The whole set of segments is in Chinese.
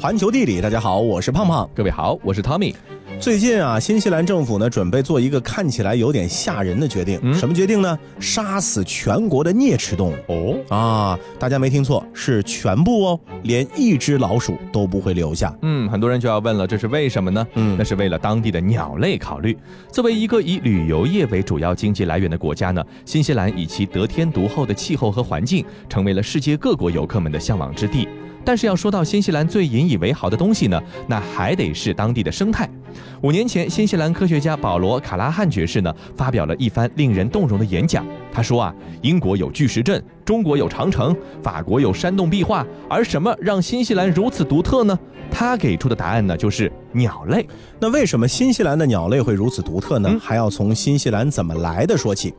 环球地理，大家好，我是胖胖。各位好，我是 Tommy。最近啊，新西兰政府呢准备做一个看起来有点吓人的决定。什么决定呢？杀死全国的啮齿动物。哦啊，大家没听错，是全部哦，连一只老鼠都不会留下。嗯，很多人就要问了，这是为什么呢？嗯，那是为了当地的鸟类考虑。作为一个以旅游业为主要经济来源的国家呢，新西兰以其得天独厚的气候和环境，成为了世界各国游客们的向往之地。但是要说到新西兰最引以为豪的东西呢，那还得是当地的生态。五年前，新西兰科学家保罗·卡拉汉爵士呢发表了一番令人动容的演讲。他说啊，英国有巨石阵，中国有长城，法国有山洞壁画，而什么让新西兰如此独特呢？他给出的答案呢就是鸟类。那为什么新西兰的鸟类会如此独特呢？还要从新西兰怎么来的说起。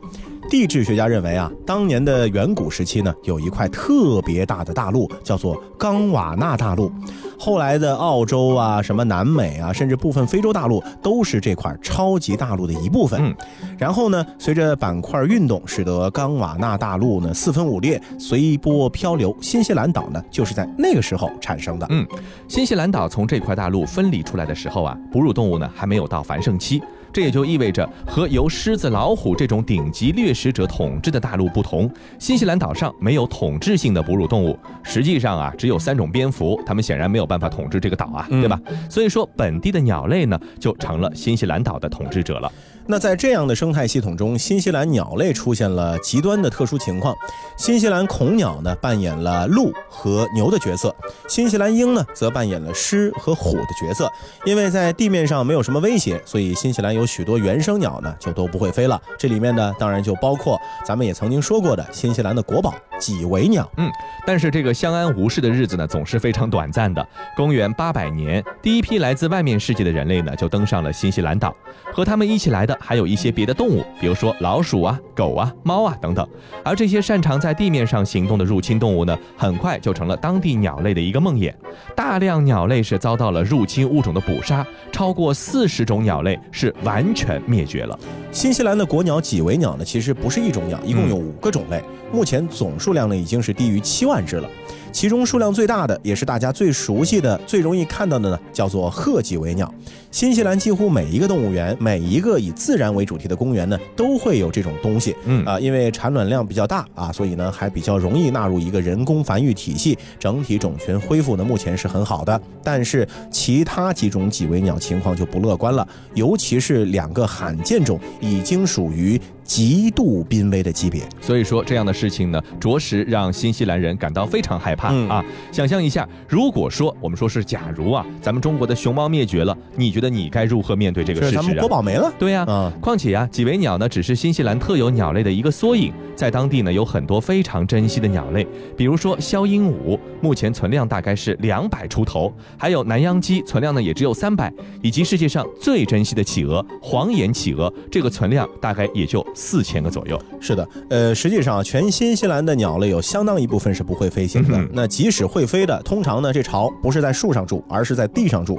地质学家认为啊，当年的远古时期呢，有一块特别大的大陆，叫做冈瓦纳大陆。后来的澳洲啊，什么南美啊，甚至部分非洲大陆，都是这块超级大陆的一部分。嗯，然后呢，随着板块运动，使得冈瓦纳大陆呢四分五裂，随波漂流。新西兰岛呢，就是在那个时候产生的。嗯，新西兰岛从这块大陆分离出来的时候啊，哺乳动物呢还没有到繁盛期。这也就意味着，和由狮子、老虎这种顶级掠食者统治的大陆不同，新西兰岛上没有统治性的哺乳动物。实际上啊，只有三种蝙蝠，它们显然没有办法统治这个岛啊，对吧？所以说，本地的鸟类呢，就成了新西兰岛的统治者了。那在这样的生态系统中，新西兰鸟类出现了极端的特殊情况。新西兰恐鸟呢扮演了鹿和牛的角色，新西兰鹰呢则扮演了狮和虎的角色。因为在地面上没有什么威胁，所以新西兰有许多原生鸟呢就都不会飞了。这里面呢当然就包括咱们也曾经说过的新西兰的国宝几维鸟。嗯，但是这个相安无事的日子呢总是非常短暂的。公元八百年，第一批来自外面世界的人类呢就登上了新西兰岛，和他们一起来的。还有一些别的动物，比如说老鼠啊、狗啊、猫啊等等。而这些擅长在地面上行动的入侵动物呢，很快就成了当地鸟类的一个梦魇。大量鸟类是遭到了入侵物种的捕杀，超过四十种鸟类是完全灭绝了。新西兰的国鸟几维鸟呢，其实不是一种鸟，一共有五个种类，目前总数量呢已经是低于七万只了。其中数量最大的，也是大家最熟悉的、最容易看到的呢，叫做褐脊尾鸟。新西兰几乎每一个动物园、每一个以自然为主题的公园呢，都会有这种东西。嗯啊，因为产卵量比较大啊，所以呢还比较容易纳入一个人工繁育体系，整体种群恢复呢目前是很好的。但是其他几种脊尾鸟情况就不乐观了，尤其是两个罕见种，已经属于。极度濒危的级别，所以说这样的事情呢，着实让新西兰人感到非常害怕啊！想象一下，如果说我们说是假如啊，咱们中国的熊猫灭绝了，你觉得你该如何面对这个事实？咱们国宝没了。对呀，嗯况且呀，几维鸟呢，只是新西兰特有鸟类的一个缩影，在当地呢有很多非常珍惜的鸟类，比如说肖鹦鹉，目前存量大概是两百出头，还有南洋鸡，存量呢也只有三百，以及世界上最珍惜的企鹅——黄眼企鹅，这个存量大概也就。四千个左右，是的，呃，实际上全新西兰的鸟类有相当一部分是不会飞行的。那即使会飞的，通常呢这巢不是在树上住，而是在地上住，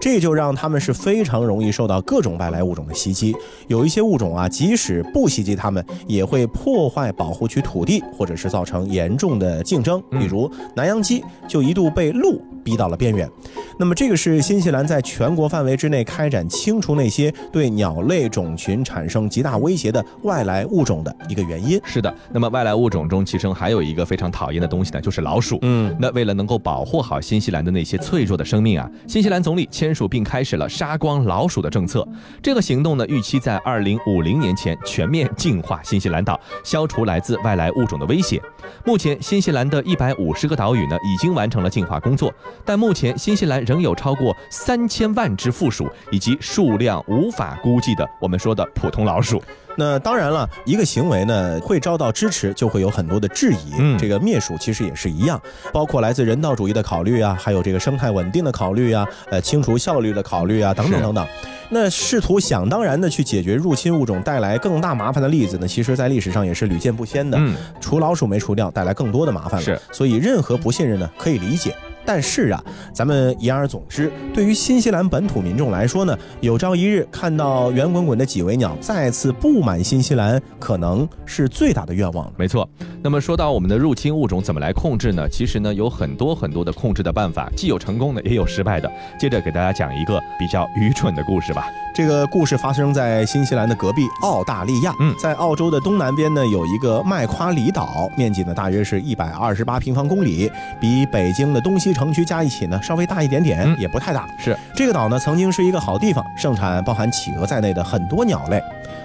这就让它们是非常容易受到各种外来物种的袭击。有一些物种啊，即使不袭击它们，也会破坏保护区土地，或者是造成严重的竞争。比如南洋鸡就一度被鹿逼到了边缘。那么这个是新西兰在全国范围之内开展清除那些对鸟类种群产生极大威胁的外来物种的一个原因。是的，那么外来物种中其中还有一个非常讨厌的东西呢，就是老鼠。嗯，那为了能够保护好新西兰的那些脆弱的生命啊，新西兰总理签署并开始了杀光老鼠的政策。这个行动呢，预期在二零五零年前全面净化新西兰岛，消除来自外来物种的威胁。目前，新西兰的一百五十个岛屿呢，已经完成了净化工作，但目前新西兰。仍有超过三千万只负鼠，以及数量无法估计的我们说的普通老鼠。那当然了，一个行为呢会遭到支持，就会有很多的质疑。嗯，这个灭鼠其实也是一样，包括来自人道主义的考虑啊，还有这个生态稳定的考虑啊，呃，清除效率的考虑啊，等等等等。那试图想当然的去解决入侵物种带来更大麻烦的例子呢，其实在历史上也是屡见不鲜的。嗯，除老鼠没除掉，带来更多的麻烦了。是，所以任何不信任呢，可以理解。但是啊，咱们言而总之，对于新西兰本土民众来说呢，有朝一日看到圆滚滚的几维鸟再次布满新西兰，可能是最大的愿望。没错。那么说到我们的入侵物种怎么来控制呢？其实呢，有很多很多的控制的办法，既有成功的，也有失败的。接着给大家讲一个比较愚蠢的故事吧。这个故事发生在新西兰的隔壁澳大利亚。嗯，在澳洲的东南边呢，有一个麦夸里岛，面积呢大约是一百二十八平方公里，比北京的东西城区加一起呢稍微大一点点，也不太大。是这个岛呢，曾经是一个好地方，盛产包含企鹅在内的很多鸟类。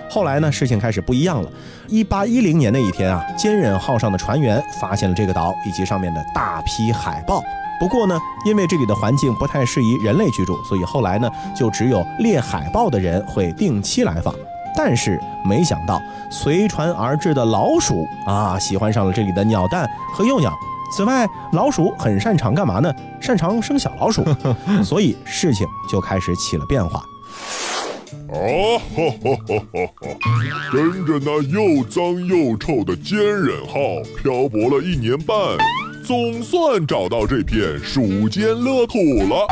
后来呢，事情开始不一样了。一八一零年那一天啊，坚忍号上的船员发现了这个岛以及上面的大批海豹。不过呢，因为这里的环境不太适宜人类居住，所以后来呢，就只有猎海豹的人会定期来访。但是没想到，随船而至的老鼠啊，喜欢上了这里的鸟蛋和幼鸟。此外，老鼠很擅长干嘛呢？擅长生小老鼠，所以事情就开始起了变化。哦哈哈哈哈哈！跟着那又脏又臭的坚忍号漂泊了一年半。总算找到这片鼠间乐土了，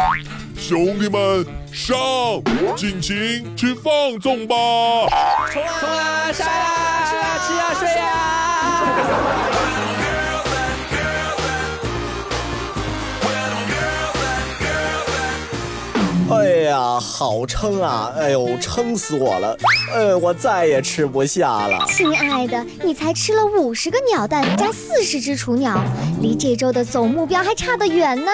兄弟们上，尽情去放纵吧！冲啊，杀呀，吃啊，吃啊，睡呀！哎呀，好撑啊！哎呦，撑死我了！哎，我再也吃不下了。亲爱的，你才吃了五十个鸟蛋加四十只雏鸟，离这周的总目标还差得远呢！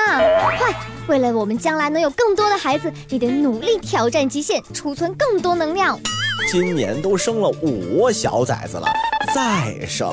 快，为了我们将来能有更多的孩子，你得努力挑战极限，储存更多能量。今年都生了五窝小崽子了，再生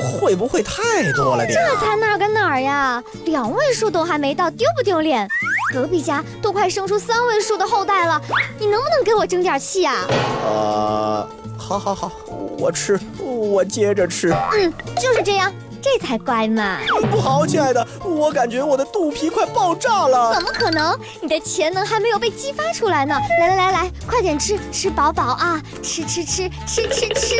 会不会太多了点？这才哪儿跟哪儿呀？两位数都还没到，丢不丢脸？隔壁家都快生出三位数的后代了，你能不能给我争点气啊？呃，好好好，我吃，我接着吃。嗯，就是这样，这才乖嘛。不好，亲爱的，我感觉我的肚皮快爆炸了。怎么可能？你的潜能还没有被激发出来呢。来来来来，快点吃，吃饱饱啊！吃吃吃吃吃吃。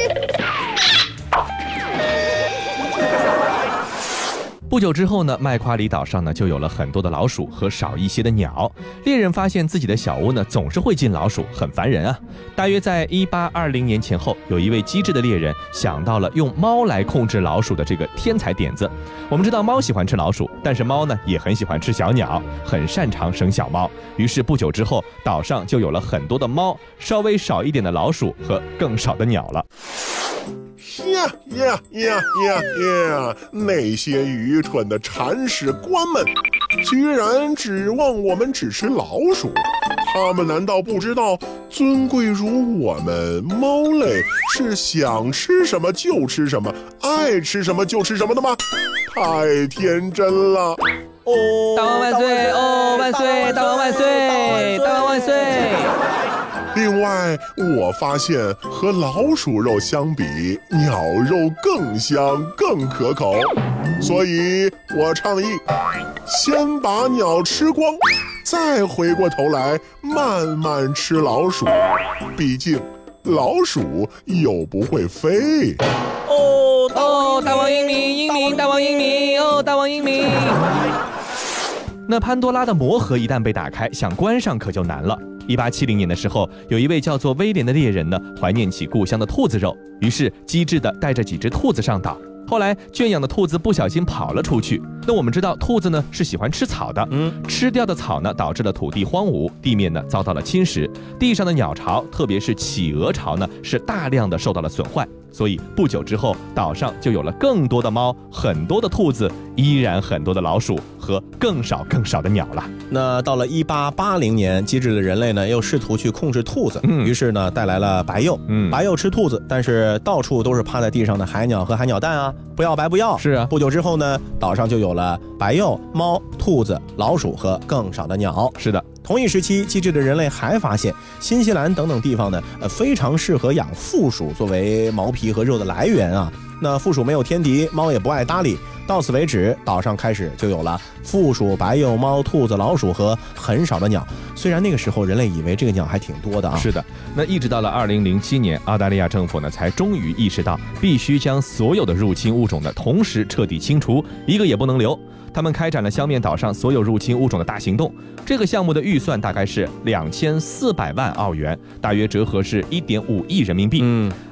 不久之后呢，麦夸里岛上呢就有了很多的老鼠和少一些的鸟。猎人发现自己的小屋呢总是会进老鼠，很烦人啊。大约在一八二零年前后，有一位机智的猎人想到了用猫来控制老鼠的这个天才点子。我们知道猫喜欢吃老鼠，但是猫呢也很喜欢吃小鸟，很擅长生小猫。于是不久之后，岛上就有了很多的猫，稍微少一点的老鼠和更少的鸟了。呀呀呀呀呀！那些愚蠢的铲屎官们，居然指望我们只吃老鼠？他们难道不知道尊贵如我们猫类是想吃什么就吃什么，爱吃什么就吃什么的吗？太天真了！哦，大王万岁！哦，万岁！大王万岁！大王万岁！另外，我发现和老鼠肉相比，鸟肉更香更可口，所以我倡议，先把鸟吃光，再回过头来慢慢吃老鼠。毕竟，老鼠又不会飞。哦哦，大王英明，英明，大王英明，哦，大王英明。那潘多拉的魔盒一旦被打开，想关上可就难了。一八七零年的时候，有一位叫做威廉的猎人呢，怀念起故乡的兔子肉，于是机智的带着几只兔子上岛。后来圈养的兔子不小心跑了出去。那我们知道，兔子呢是喜欢吃草的，嗯，吃掉的草呢导致了土地荒芜，地面呢遭到了侵蚀，地上的鸟巢，特别是企鹅巢呢，是大量的受到了损坏。所以不久之后，岛上就有了更多的猫，很多的兔子，依然很多的老鼠和更少更少的鸟了。那到了一八八零年，机智的人类呢又试图去控制兔子，于是呢带来了白鼬。嗯，白鼬吃兔子，但是到处都是趴在地上的海鸟和海鸟蛋啊，不要白不要。是啊，不久之后呢，岛上就有了白鼬、猫、兔子、老鼠和更少的鸟。是的。同一时期，机智的人类还发现，新西兰等等地方呢，呃，非常适合养负鼠作为毛皮和肉的来源啊。那负鼠没有天敌，猫也不爱搭理，到此为止，岛上开始就有了负鼠、白鼬、猫、兔子、老鼠和很少的鸟。虽然那个时候人类以为这个鸟还挺多的啊，是的。那一直到了二零零七年，澳大利亚政府呢才终于意识到，必须将所有的入侵物种呢同时彻底清除，一个也不能留。他们开展了消灭岛上所有入侵物种的大行动。这个项目的预算大概是两千四百万澳元，大约折合是一点五亿人民币。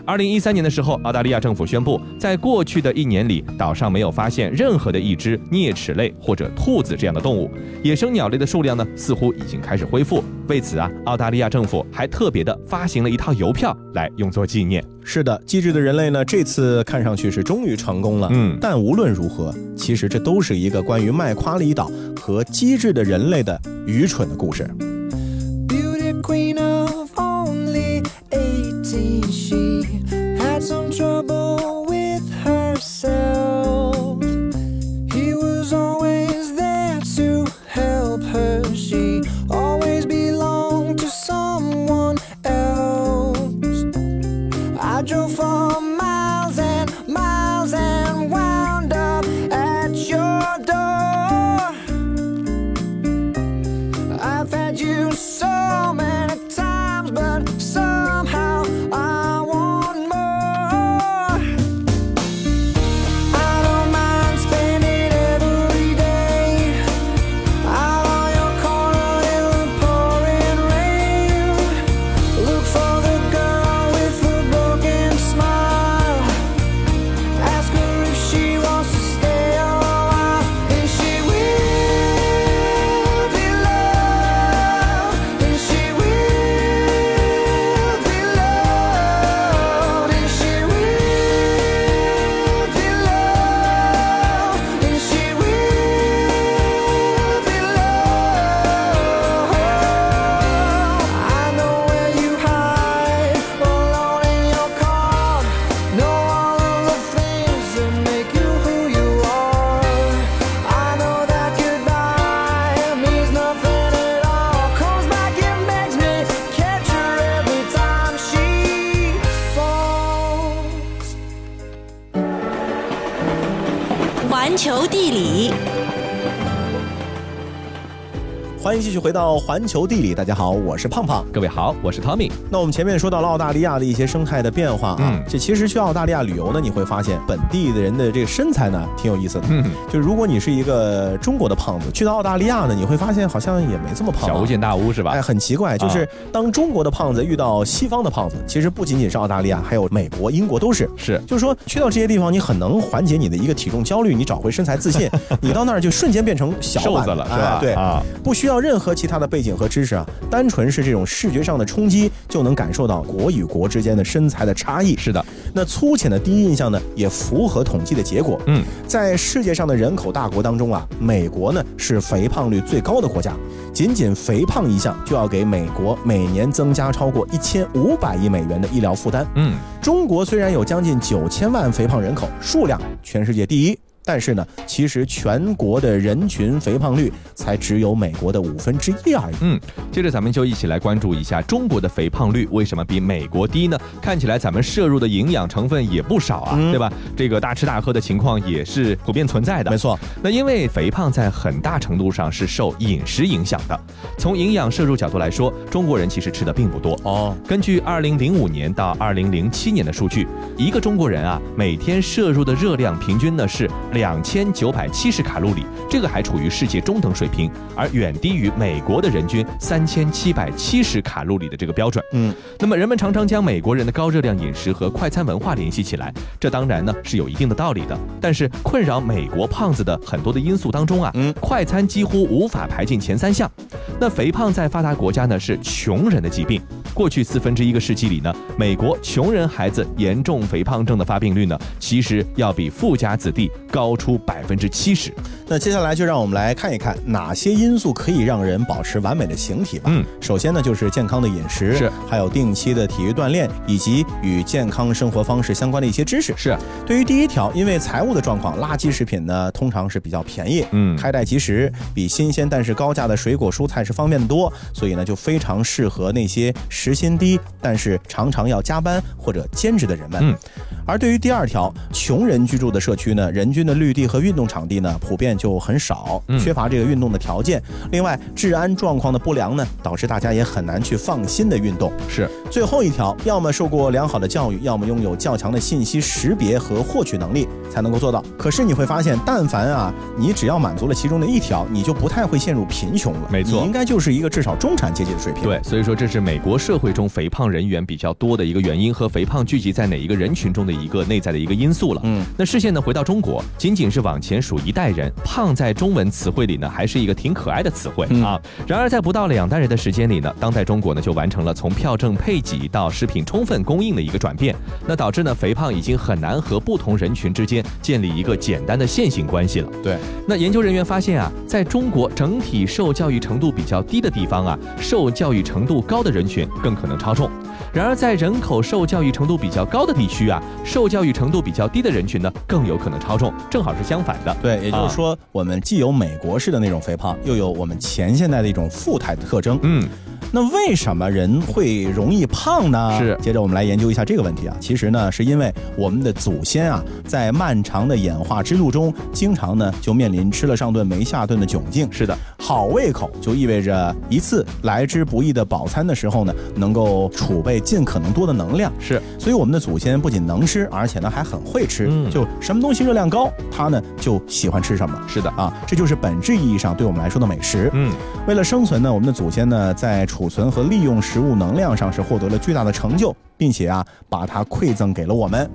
二零一三年的时候，澳大利亚政府宣布，在过去的一年里，岛上没有发现任何的一只啮齿类或者兔子这样的动物，野生鸟类的数量呢，似乎已经开始恢复。为此啊，澳大利亚政府还特别的发行了一套邮票来用作纪念。是的，机智的人类呢，这次看上去是终于成功了。嗯，但无论如何，其实这都是一个关于麦夸里岛和机智的人类的愚蠢的故事。球续回到环球地理，大家好，我是胖胖，各位好，我是 Tommy。那我们前面说到了澳大利亚的一些生态的变化啊，嗯，这其实去澳大利亚旅游呢，你会发现本地的人的这个身材呢挺有意思的。嗯，就是如果你是一个中国的胖子，去到澳大利亚呢，你会发现好像也没这么胖，小巫见大巫是吧？哎，很奇怪，就是当中国的胖子遇到西方的胖子，其实不仅仅是澳大利亚，还有美国、英国都是。是，就是说去到这些地方，你很能缓解你的一个体重焦虑，你找回身材自信，你到那儿就瞬间变成小瘦子了，是吧？对啊，不需要任何其他的。背景和知识啊，单纯是这种视觉上的冲击，就能感受到国与国之间的身材的差异。是的，那粗浅的第一印象呢，也符合统计的结果。嗯，在世界上的人口大国当中啊，美国呢是肥胖率最高的国家，仅仅肥胖一项就要给美国每年增加超过一千五百亿美元的医疗负担。嗯，中国虽然有将近九千万肥胖人口，数量全世界第一。但是呢，其实全国的人群肥胖率才只有美国的五分之一而已。嗯，接着咱们就一起来关注一下中国的肥胖率为什么比美国低呢？看起来咱们摄入的营养成分也不少啊，对吧？这个大吃大喝的情况也是普遍存在的。没错，那因为肥胖在很大程度上是受饮食影响的。从营养摄入角度来说，中国人其实吃的并不多哦。根据二零零五年到二零零七年的数据，一个中国人啊，每天摄入的热量平均呢是。两千九百七十卡路里，这个还处于世界中等水平，而远低于美国的人均三千七百七十卡路里的这个标准。嗯，那么人们常常将美国人的高热量饮食和快餐文化联系起来，这当然呢是有一定的道理的。但是困扰美国胖子的很多的因素当中啊，嗯，快餐几乎无法排进前三项。那肥胖在发达国家呢是穷人的疾病。过去四分之一个世纪里呢，美国穷人孩子严重肥胖症的发病率呢，其实要比富家子弟高出百分之七十。那接下来就让我们来看一看哪些因素可以让人保持完美的形体吧。嗯，首先呢就是健康的饮食，是，还有定期的体育锻炼，以及与健康生活方式相关的一些知识。是，对于第一条，因为财务的状况，垃圾食品呢通常是比较便宜，嗯，开袋即食，比新鲜但是高价的水果蔬菜是方便的多，所以呢就非常适合那些。时薪低，但是常常要加班或者兼职的人们。嗯。而对于第二条，穷人居住的社区呢，人均的绿地和运动场地呢，普遍就很少，缺乏这个运动的条件。另外，治安状况的不良呢，导致大家也很难去放心的运动。是。最后一条，要么受过良好的教育，要么拥有较强的信息识别和获取能力，才能够做到。可是你会发现，但凡啊，你只要满足了其中的一条，你就不太会陷入贫穷了。没错，你应该就是一个至少中产阶级的水平。对，所以说这是美国社会中肥胖人员比较多的一个原因，和肥胖聚集在哪一个人群中的。一个内在的一个因素了。嗯，那视线呢回到中国，仅仅是往前数一代人，胖在中文词汇里呢还是一个挺可爱的词汇啊。然而在不到两代人的时间里呢，当代中国呢就完成了从票证配给到食品充分供应的一个转变，那导致呢肥胖已经很难和不同人群之间建立一个简单的线性关系了。对，那研究人员发现啊，在中国整体受教育程度比较低的地方啊，受教育程度高的人群更可能超重。然而，在人口受教育程度比较高的地区啊，受教育程度比较低的人群呢，更有可能超重，正好是相反的。对，也就是说，我们既有美国式的那种肥胖，又有我们前现代的一种富态的特征。嗯。那为什么人会容易胖呢？是，接着我们来研究一下这个问题啊。其实呢，是因为我们的祖先啊，在漫长的演化之路中，经常呢就面临吃了上顿没下顿的窘境。是的，好胃口就意味着一次来之不易的饱餐的时候呢，能够储备尽可能多的能量。是，所以我们的祖先不仅能吃，而且呢还很会吃。嗯，就什么东西热量高，他呢就喜欢吃什么。是的啊，这就是本质意义上对我们来说的美食。嗯，为了生存呢，我们的祖先呢在储存和利用食物能量上是获得了巨大的成就。并且啊，把它馈赠给了我们，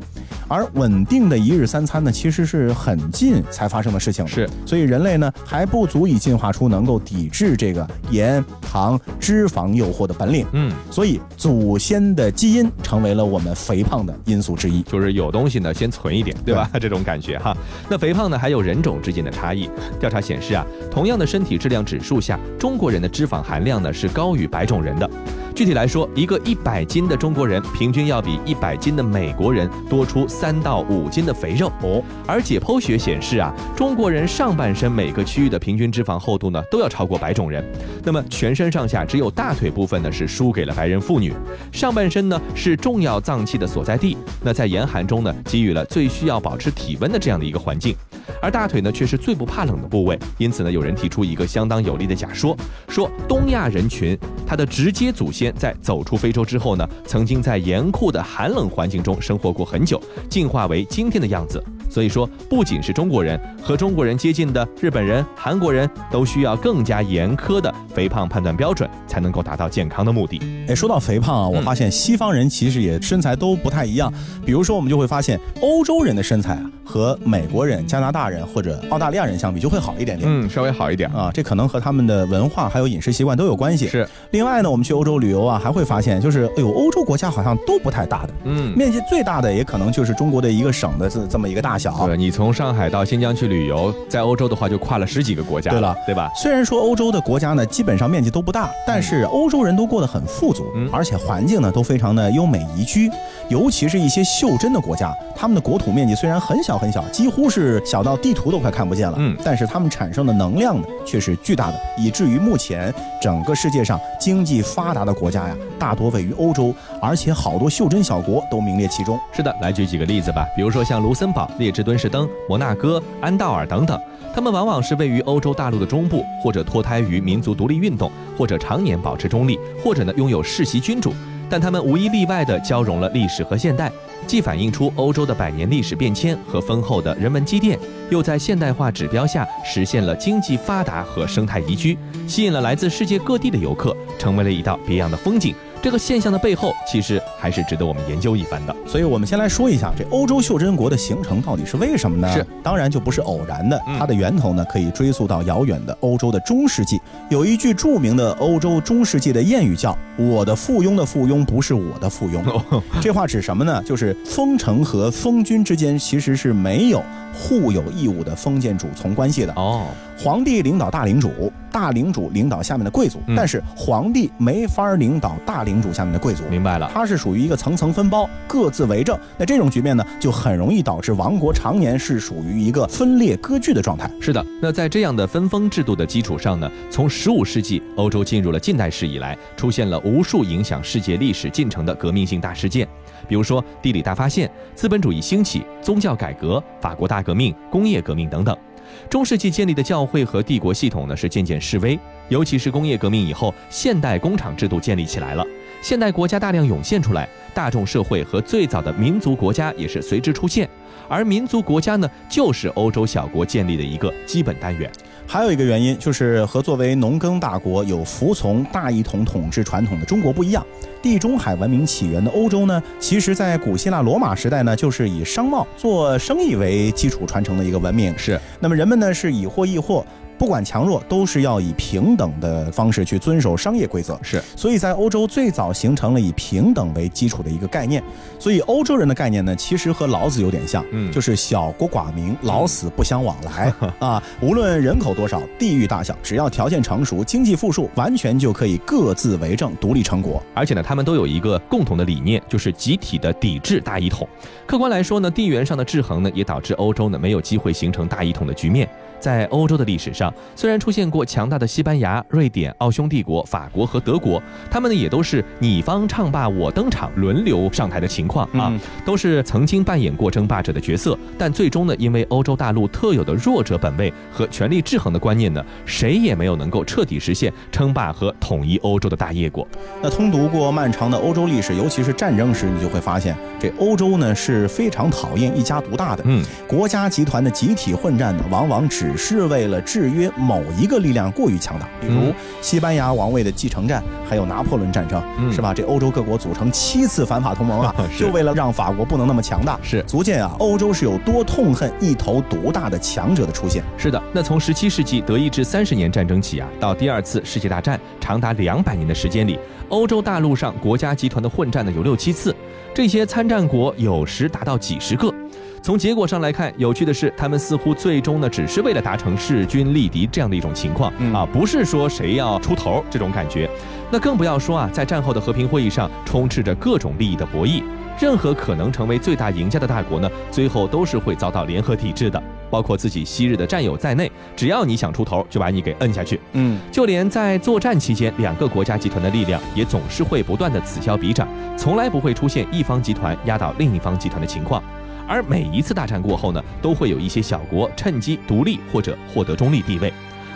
而稳定的一日三餐呢，其实是很近才发生的事情。是，所以人类呢还不足以进化出能够抵制这个盐、糖、脂肪诱惑的本领。嗯，所以祖先的基因成为了我们肥胖的因素之一。就是有东西呢，先存一点，对吧？这种感觉哈。那肥胖呢，还有人种之间的差异。调查显示啊，同样的身体质量指数下，中国人的脂肪含量呢是高于白种人的。具体来说，一个一百斤的中国人平均要比一百斤的美国人多出三到五斤的肥肉哦。而解剖学显示啊，中国人上半身每个区域的平均脂肪厚度呢都要超过白种人。那么全身上下只有大腿部分呢是输给了白人妇女。上半身呢是重要脏器气的所在地，那在严寒中呢给予了最需要保持体温的这样的一个环境。而大腿呢却是最不怕冷的部位，因此呢有人提出一个相当有力的假说，说东亚人群它的直接祖先。在走出非洲之后呢，曾经在严酷的寒冷环境中生活过很久，进化为今天的样子。所以说，不仅是中国人，和中国人接近的日本人、韩国人都需要更加严苛的肥胖判断标准，才能够达到健康的目的。哎，说到肥胖啊，我发现西方人其实也身材都不太一样。比如说，我们就会发现欧洲人的身材啊，和美国人、加拿大大人或者澳大利亚人相比，就会好一点点。嗯，稍微好一点啊，这可能和他们的文化还有饮食习惯都有关系。是。另外呢，我们去欧洲旅游啊，还会发现，就是哎呦，欧洲国家好像都不太大的。嗯。面积最大的也可能就是中国的一个省的这这么一个大小。对，你从上海到新疆去旅游，在欧洲的话就跨了十几个国家。对了，对吧？虽然说欧洲的国家呢，基本上面积都不大，但是欧洲人都过得很富足，而且环境呢都非常的优美宜居。尤其是一些袖珍的国家，他们的国土面积虽然很小很小，几乎是小到地图都快看不见了。嗯，但是他们产生的能量呢却是巨大的，以至于目前整个世界上经济发达的国家呀，大多位于欧洲，而且好多袖珍小国都名列其中。是的，来举几个例子吧，比如说像卢森堡、列支敦士登、摩纳哥、安道尔等等，他们往往是位于欧洲大陆的中部，或者脱胎于民族独立运动，或者常年保持中立，或者呢拥有世袭君主。但他们无一例外地交融了历史和现代，既反映出欧洲的百年历史变迁和丰厚的人文积淀，又在现代化指标下实现了经济发达和生态宜居，吸引了来自世界各地的游客，成为了一道别样的风景。这个现象的背后，其实还是值得我们研究一番的。所以，我们先来说一下这欧洲袖珍国的形成到底是为什么呢？是，当然就不是偶然的。它的源头呢，可以追溯到遥远的欧洲的中世纪。有一句著名的欧洲中世纪的谚语叫“我的附庸的附庸不是我的附庸”。这话指什么呢？就是封城和封君之间其实是没有互有义务的封建主从关系的。哦，皇帝领导大领主。大领主领导下面的贵族，嗯但是皇帝没法领导大领主下面的贵族。明白了。它是属于一个层层分包、各自为政。那这种局面呢，就很容易导致王国常年是属于一个分裂割据的状态。是的，那在这样的分封制度的基础上呢，从十五世纪欧洲进入了近代史以来，出现了无数影响世界历史进程的革命性大事件，比如说地理大发现、资本主义兴起、宗教改革、法国大革命、工业革命等等。中世纪建立的教会和帝国系统呢是渐渐式微，尤其是工业革命以后，现代工厂制度建立起来了，现代国家大量涌现出来，大众社会和最早的民族国家也是随之出现。而民族国家呢，就是欧洲小国建立的一个基本单元。还有一个原因就是和作为农耕大国、有服从大一统统治传统的中国不一样，地中海文明起源的欧洲呢，其实在古希腊罗马时代呢，就是以商贸做生意为基础传承的一个文明。是，那么人们呢是以货易货。不管强弱，都是要以平等的方式去遵守商业规则。是，所以在欧洲最早形成了以平等为基础的一个概念。所以欧洲人的概念呢，其实和老子有点像，嗯就是小国寡民，老死不相往来啊。无论人口多少，地域大小，只要条件成熟，经济富庶，完全就可以各自为政，独立成国。而且呢，他们都有一个共同的理念，就是集体的抵制大一统。客观来说呢，地缘上的制衡呢，也导致欧洲呢没有机会形成大一统的局面。在欧洲的历史上，虽然出现过强大的西班牙、瑞典、奥匈帝国、法国和德国，他们呢也都是你方唱罢我登场，轮流上台的情况啊，嗯都是曾经扮演过争霸者的角色，但最终呢，因为欧洲大陆特有的弱者本位和权力制衡的观念呢，谁也没有能够彻底实现称霸和统一欧洲的大业果。那通读过漫长的欧洲历史，尤其是战争时，你就会发现，这欧洲呢是非常讨厌一家独大的。嗯，国家集团的集体混战呢，往往只是为了制约某一个力量过于强大，比如嗯西班牙王位的继承战，还有拿破仑战争，嗯是吧？这欧洲各国组成七次反法同盟啊，就为了让法国不能那么强大。是足见啊，欧洲是有多痛恨一头独大的强者的出现。是的，那从十七世纪德意志三十年战争起啊，到第二次世界大战长达两百年的时间里，欧洲大陆上国家集团的混战呢有六七次，这些参战国有时达到几十个。从结果上来看，有趣的是，他们似乎最终呢只是为了达成势均力敌这样的一种情况、嗯啊，不是说谁要出头这种感觉。那更不要说啊，在战后的和平会议上，充斥着各种利益的博弈。任何可能成为最大赢家的大国呢，最后都是会遭到联合抵制的，包括自己昔日的战友在内。只要你想出头，就把你给摁下去。嗯，就连在作战期间，两个国家集团的力量也总是会不断的此消彼长，从来不会出现一方集团压倒另一方集团的情况。而每一次大战过后呢，都会有一些小国趁机独立或者获得中立地位。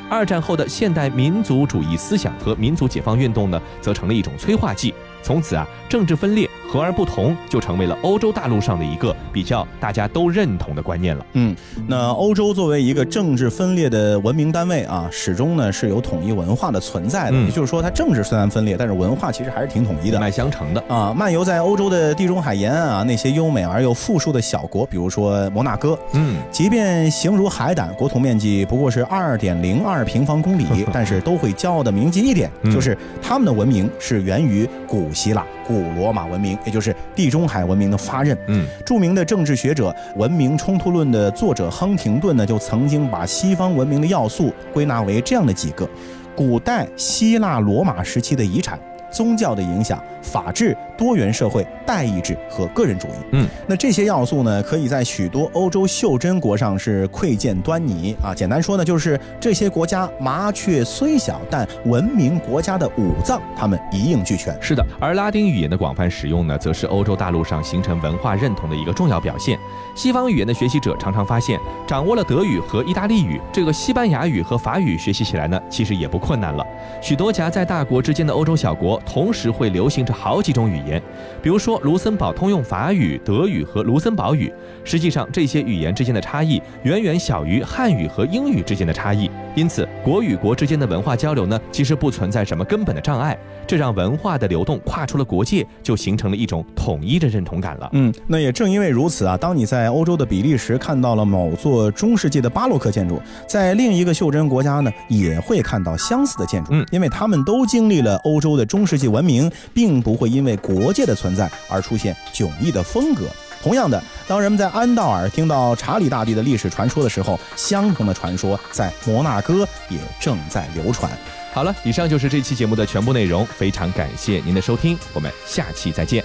二战后的现代民族主义思想和民族解放运动呢，则成了一种催化剂。从此啊，政治分裂和而不同就成为了欧洲大陆上的一个比较大家都认同的观念了。嗯，那欧洲作为一个政治分裂的文明单位啊，始终呢是有统一文化的存在的。嗯也就是说，它政治虽然分裂，但是文化其实还是挺统一的一。脉相承的，啊，漫游在欧洲的地中海沿岸啊，那些优美而又富庶的小国，比如说摩纳哥，嗯，即便形如海胆，国土面积不过是二点零二平方公里，但是都会骄傲的铭记一点，嗯就是他们的文明是源于古希腊、古罗马文明，也就是地中海文明的发轫。嗯，著名的政治学者《文明冲突论》的作者亨廷顿呢，就曾经把西方文明的要素归纳为这样的几个：古代希腊罗马时期的遗产。宗教的影响、法治、多元社会、代议制和个人主义。嗯，那这些要素呢，可以在许多欧洲袖珍国上是窥见端倪啊。简单说呢，就是这些国家麻雀虽小，但文明国家的五脏，他们一应俱全。是的，而拉丁语言的广泛使用呢，则是欧洲大陆上形成文化认同的一个重要表现。西方语言的学习者常常发现，掌握了德语和意大利语，这个西班牙语和法语学习起来呢，其实也不困难了。许多夹在大国之间的欧洲小国，同时会流行着好几种语言，比如说卢森堡通用法语、德语和卢森堡语。实际上，这些语言之间的差异远远小于汉语和英语之间的差异。因此，国与国之间的文化交流呢，其实不存在什么根本的障碍。这让文化的流动跨出了国界，就形成了一种统一的认同感了。嗯，那也正因为如此啊，当你在欧洲的比利时看到了某座中世纪的巴洛克建筑，在另一个袖珍国家呢，也会看到相似的建筑，嗯因为他们都经历了欧洲的中世纪文明，并不会因为国界的存在而出现迥异的风格。同样的当人们在安道尔听到查理大帝的历史传说的时候相同的传说在摩纳哥也正在流传。好了以上就是这期节目的全部内容非常感谢您的收听我们下期再见。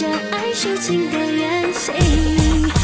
这爱抒情的远行。